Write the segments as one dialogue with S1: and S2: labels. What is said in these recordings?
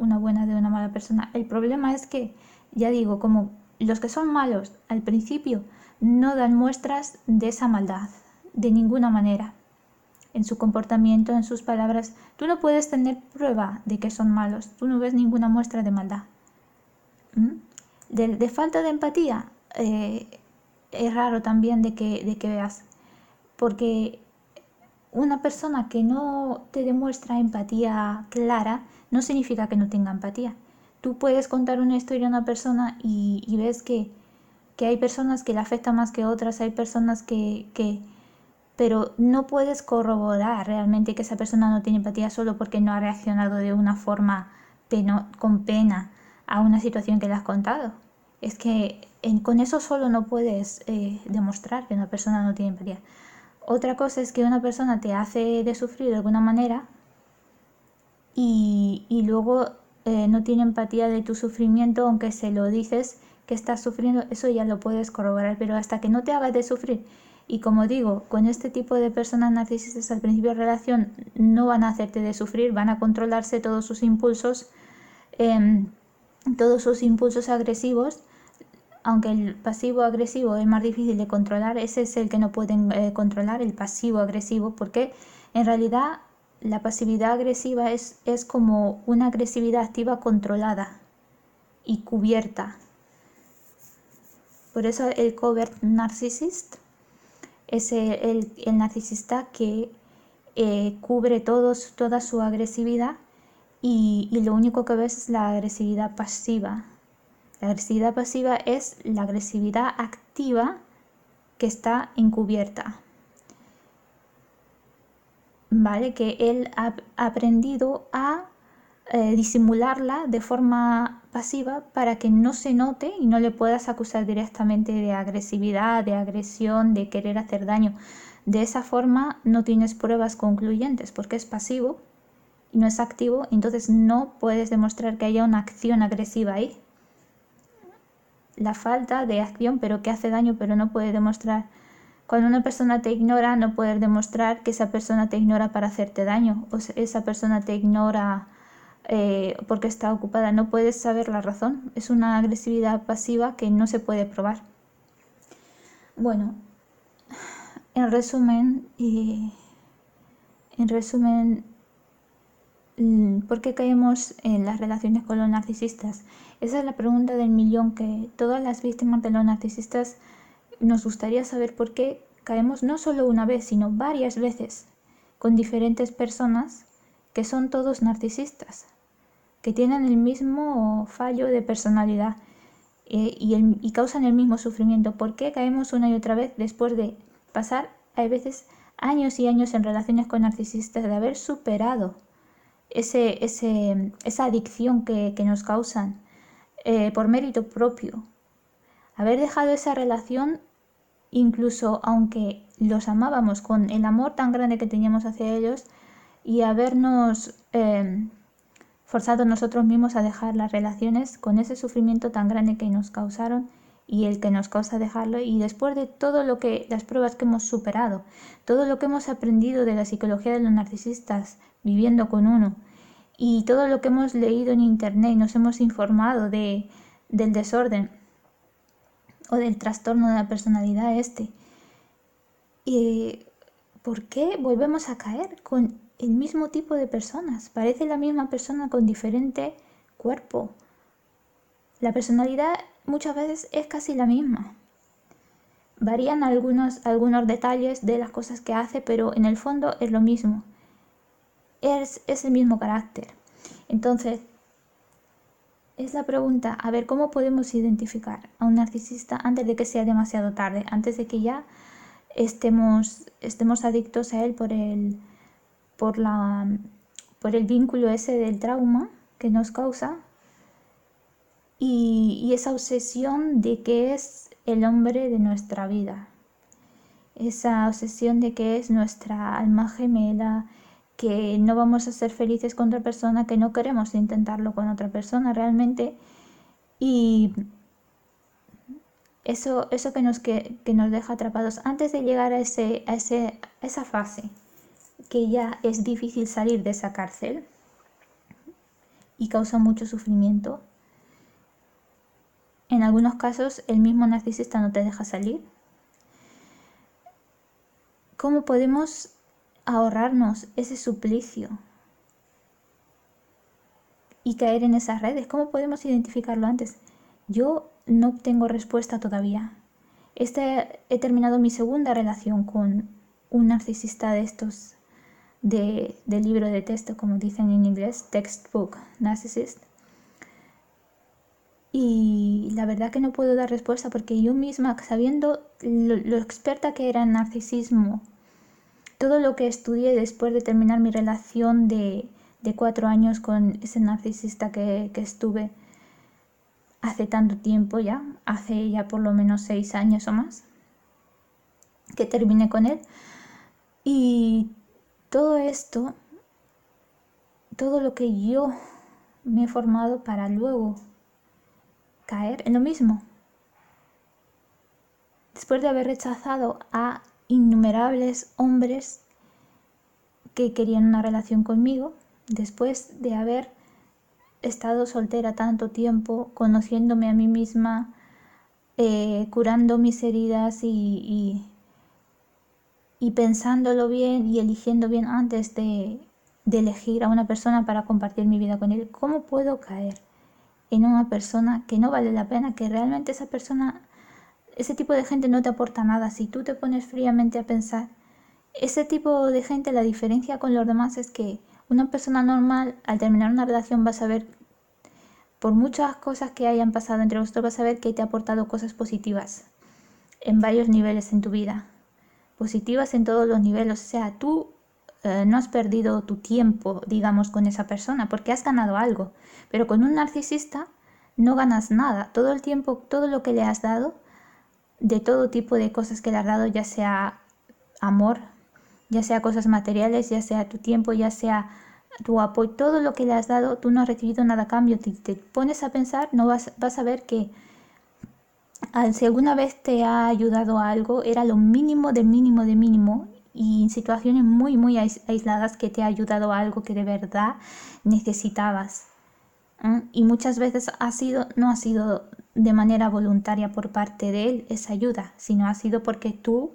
S1: una buena de una mala persona. El problema es que, ya digo, como los que son malos al principio no dan muestras de esa maldad, de ninguna manera. En su comportamiento, en sus palabras, tú no puedes tener prueba de que son malos, tú no ves ninguna muestra de maldad. ¿Mm? De, falta de empatía, eh, es raro también de que, de que veas, porque una persona que no te demuestra empatía clara no significa que no tenga empatía. Tú puedes contar una historia a una persona y, ves que, hay personas que le afectan más que otras, hay personas que, que, pero no puedes corroborar realmente que esa persona no tiene empatía solo porque no ha reaccionado de una forma con pena a una situación que le has contado. Es que con eso solo no puedes eh, demostrar que una persona no tiene empatía. Otra cosa es que una persona te hace de sufrir de alguna manera y, luego eh, no tiene empatía de tu sufrimiento, aunque se lo dices que estás sufriendo, eso ya lo puedes corroborar, pero hasta que no te hagas de sufrir. Y como digo, con este tipo de personas narcisistas al principio de relación no van a hacerte de sufrir, van a controlarse todos sus impulsos, em, todos sus impulsos agresivos aunque el pasivo agresivo es más difícil de controlar, ese es el que no pueden eh, controlar, el pasivo agresivo, porque en realidad la pasividad agresiva es, es como una agresividad activa controlada y cubierta. Por eso el covert narcisista es el, narcisista que eh, cubre todos, toda su agresividad y, y lo único que ves es la agresividad pasiva, la agresividad pasiva es la agresividad activa que está encubierta. ¿Vale? Que él ha aprendido a eh, disimularla de forma pasiva para que no se note y no le puedas acusar directamente de agresividad, de agresión, de querer hacer daño. De esa forma no tienes pruebas concluyentes porque es pasivo y no es activo, entonces no puedes demostrar que haya una acción agresiva ahí la falta de acción, pero que hace daño, pero no puede demostrar. Cuando una persona te ignora, no puedes demostrar que esa persona te ignora para hacerte daño, o esa persona te ignora eh, porque está ocupada. No puedes saber la razón. Es una agresividad pasiva que no se puede probar. Bueno, en resumen, en resumen, ¿Por qué caemos en las relaciones con los narcisistas? Esa es la pregunta del millón que todas las víctimas de los narcisistas nos gustaría saber por qué caemos no solo una vez, sino varias veces con diferentes personas que son todos narcisistas, que tienen el mismo fallo de personalidad eh, y, causan el mismo sufrimiento. ¿Por qué caemos una y otra vez después de pasar, a veces, años y años en relaciones con narcisistas, de haber superado ese, esa adicción que, nos causan eh, por mérito propio. Haber dejado esa relación, incluso aunque los amábamos con el amor tan grande que teníamos hacia ellos, y habernos eh, forzado nosotros mismos a dejar las relaciones con ese sufrimiento tan grande que nos causaron y el que nos causa dejarlo y después de todo lo que las pruebas que hemos superado, todo lo que hemos aprendido de la psicología de los narcisistas viviendo con uno y todo lo que hemos leído en internet, nos hemos informado de, del desorden o del trastorno de la personalidad este. ¿Y por qué volvemos a caer con el mismo tipo de personas? Parece la misma persona con diferente cuerpo. La personalidad muchas veces es casi la misma. Varían algunos, algunos detalles de las cosas que hace, pero en el fondo es lo mismo. Es, el mismo carácter. Entonces, es la pregunta, a ver, ¿cómo podemos identificar a un narcisista antes de que sea demasiado tarde, antes de que ya estemos, estemos adictos a él por el, por, la, por el vínculo ese del trauma que nos causa y, esa obsesión de que es el hombre de nuestra vida, esa obsesión de que es nuestra alma gemela, que no vamos a ser felices con otra persona, que no queremos intentarlo con otra persona realmente. Y eso, eso que, nos, que, nos deja atrapados antes de llegar a, ese, a, ese, a esa fase, que ya es difícil salir de esa cárcel, y causa mucho sufrimiento. En algunos casos el mismo narcisista no te deja salir. ¿Cómo podemos ahorrarnos ese suplicio y caer en esas redes? ¿Cómo podemos identificarlo antes? Yo no tengo respuesta todavía. Este, he terminado mi segunda relación con un narcisista de estos de, libro de texto, como dicen en inglés, textbook narcissist. Y la verdad que no puedo dar respuesta porque yo misma, sabiendo lo, experta que era en narcisismo, todo lo que estudié después de terminar mi relación de, cuatro años con ese narcisista que, que estuve hace tanto tiempo ya, hace ya por lo menos seis años o más, que terminé con él. Y todo esto, todo lo que yo me he formado para luego caer en lo mismo. Después de haber rechazado a innumerables hombres que querían una relación conmigo, después de haber estado soltera tanto tiempo, conociéndome a mí misma, eh, curando mis heridas y, y pensándolo bien y eligiendo bien antes de, elegir a una persona para compartir mi vida con él, ¿cómo puedo caer en una persona que no vale la pena, que realmente esa persona, ese tipo de gente no te aporta nada? Si tú te pones fríamente a pensar, ese tipo de gente, la diferencia con los demás es que una persona normal, al terminar una relación, va a saber, por muchas cosas que hayan pasado entre vosotros, va a saber que te ha aportado cosas positivas en varios niveles en tu vida positivas en todos los niveles. O sea, tú eh, no has perdido tu tiempo, digamos, con esa persona, porque has ganado algo. Pero con un narcisista no ganas nada. Todo el tiempo, todo lo que le has dado, de todo tipo de cosas que le has dado, ya sea amor, ya sea cosas materiales, ya sea tu tiempo, ya sea tu apoyo, todo lo que le has dado, tú no has recibido nada a cambio. Te, pones a pensar, no vas, vas a ver que si alguna vez te ha ayudado algo, era lo mínimo de mínimo de mínimo y en situaciones muy, muy aisladas que te ha ayudado algo que de verdad necesitabas. Y muchas veces ha sido, no ha sido de manera voluntaria por parte de él esa ayuda, sino ha sido porque tú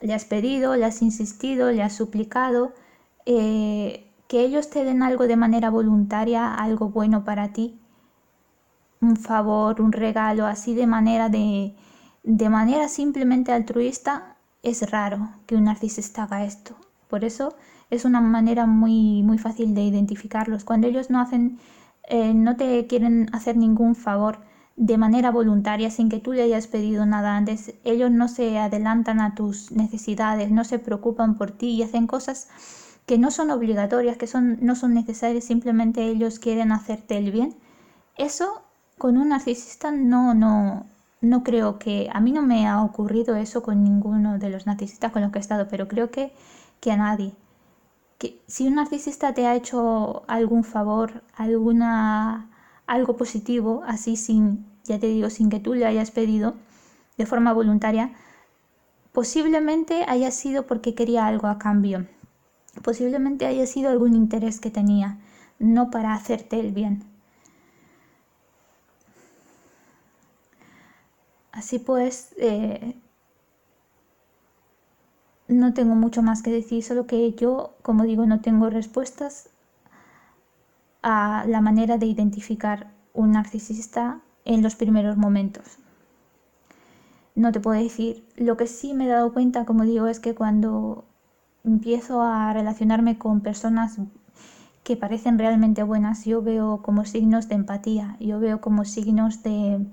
S1: le has pedido, le has insistido, le has suplicado eh, que ellos te den algo de manera voluntaria, algo bueno para ti, un favor, un regalo, así de manera de, de manera simplemente altruista, es raro que un narcisista haga esto. Por eso es una manera muy, muy fácil de identificarlos. Cuando ellos no hacen, eh, no te quieren hacer ningún favor de manera voluntaria, sin que tú le hayas pedido nada antes, ellos no se adelantan a tus necesidades, no se preocupan por ti y hacen cosas que no son obligatorias, que son, no son necesarias, simplemente ellos quieren hacerte el bien. Eso con un narcisista no, no, no creo que, a mí no me ha ocurrido eso con ninguno de los narcisistas con los que he estado, pero creo que, que a nadie. Que si un narcisista te ha hecho algún favor, alguna, algo positivo, así sin, ya te digo, sin que tú le hayas pedido de forma voluntaria, posiblemente haya sido porque quería algo a cambio. Posiblemente haya sido algún interés que tenía, no para hacerte el bien. Así pues, eh, no tengo mucho más que decir, solo que yo, como digo, no tengo respuestas a la manera de identificar un narcisista en los primeros momentos. No te puedo decir. Lo que sí me he dado cuenta, como digo, es que cuando empiezo a relacionarme con personas que parecen realmente buenas, yo veo como signos de empatía, yo veo como signos de,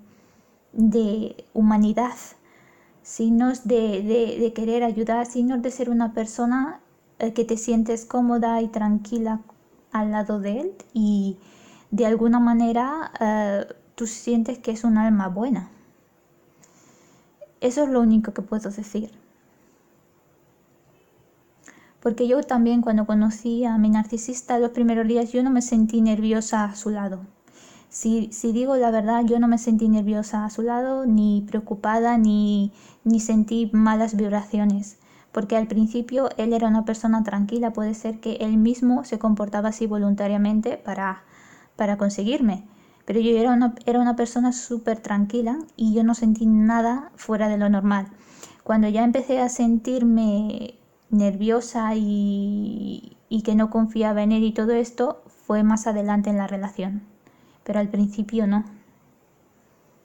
S1: de humanidad, signos de, querer ayudar, signos de ser una persona eh, que te sientes cómoda y tranquila al lado de él y de alguna manera eh, tú sientes que es un alma buena. Eso es lo único que puedo decir. Porque yo también cuando conocí a mi narcisista los primeros días yo no me sentí nerviosa a su lado. Si, digo la verdad, yo no me sentí nerviosa a su lado, ni preocupada, ni, ni sentí malas vibraciones, porque al principio él era una persona tranquila, puede ser que él mismo se comportaba así voluntariamente para, para conseguirme. Pero yo era una, era una persona súper tranquila y yo no sentí nada fuera de lo normal. Cuando ya empecé a sentirme nerviosa y, y que no confiaba en él y todo esto, fue más adelante en la relación. Pero al principio no.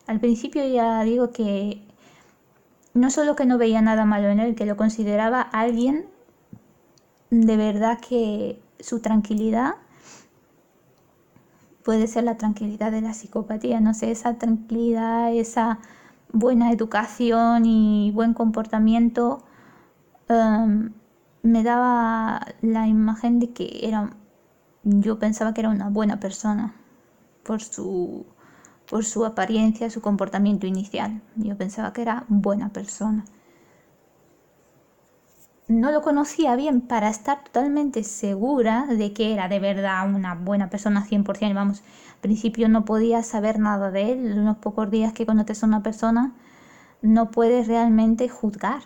S1: Al principio ya digo que no solo que no veía nada malo en él, que lo consideraba alguien de verdad que su tranquilidad puede ser la tranquilidad de la psicopatía, no sé, esa tranquilidad, esa buena educación y buen comportamiento em, me daba la imagen de que era, yo pensaba que era una buena persona por su, por su apariencia, su comportamiento inicial. Yo pensaba que era buena persona no lo conocía bien para estar totalmente segura de que era de verdad una buena persona 100%. Vamos, al principio no podía saber nada de él. Unos pocos días que conoces a una persona, no puedes realmente juzgar.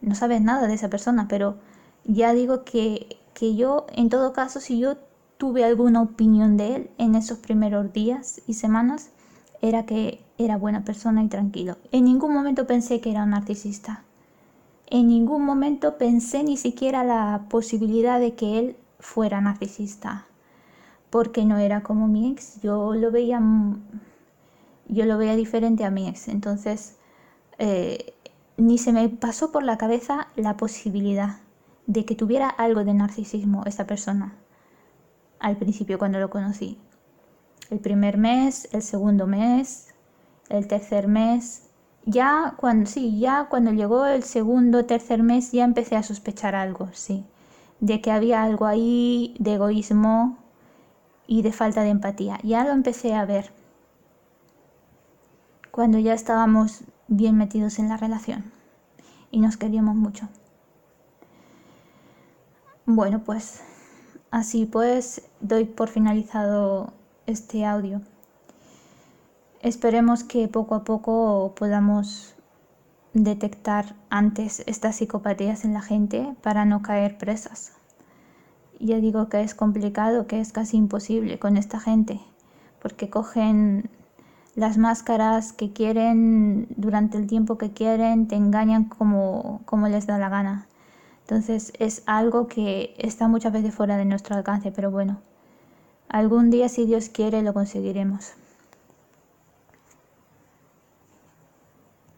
S1: No sabes nada de esa persona, pero ya digo que, que yo, en todo caso, si yo tuve alguna opinión de él en esos primeros días y semanas, era que era buena persona y tranquilo. En ningún momento pensé que era un narcisista. En ningún momento pensé ni siquiera la posibilidad de que él fuera narcisista, porque no era como mi ex, yo lo veía, yo lo veía diferente a mi ex, entonces eh, ni se me pasó por la cabeza la posibilidad de que tuviera algo de narcisismo esa persona al principio cuando lo conocí. El primer mes, el segundo mes, el tercer mes, ya cuando, sí, ya cuando llegó el segundo, tercer mes, ya empecé a sospechar algo, sí, de que había algo ahí de egoísmo y de falta de empatía. Ya lo empecé a ver cuando ya estábamos bien metidos en la relación y nos queríamos mucho. Bueno, pues así pues doy por finalizado este audio. Esperemos que poco a poco podamos detectar antes estas psicopatías en la gente para no caer presas. Ya digo que es complicado, que es casi imposible con esta gente, porque cogen las máscaras que quieren durante el tiempo que quieren, te engañan como, como les da la gana. Entonces es algo que está muchas veces fuera de nuestro alcance, pero bueno, algún día si Dios quiere lo conseguiremos.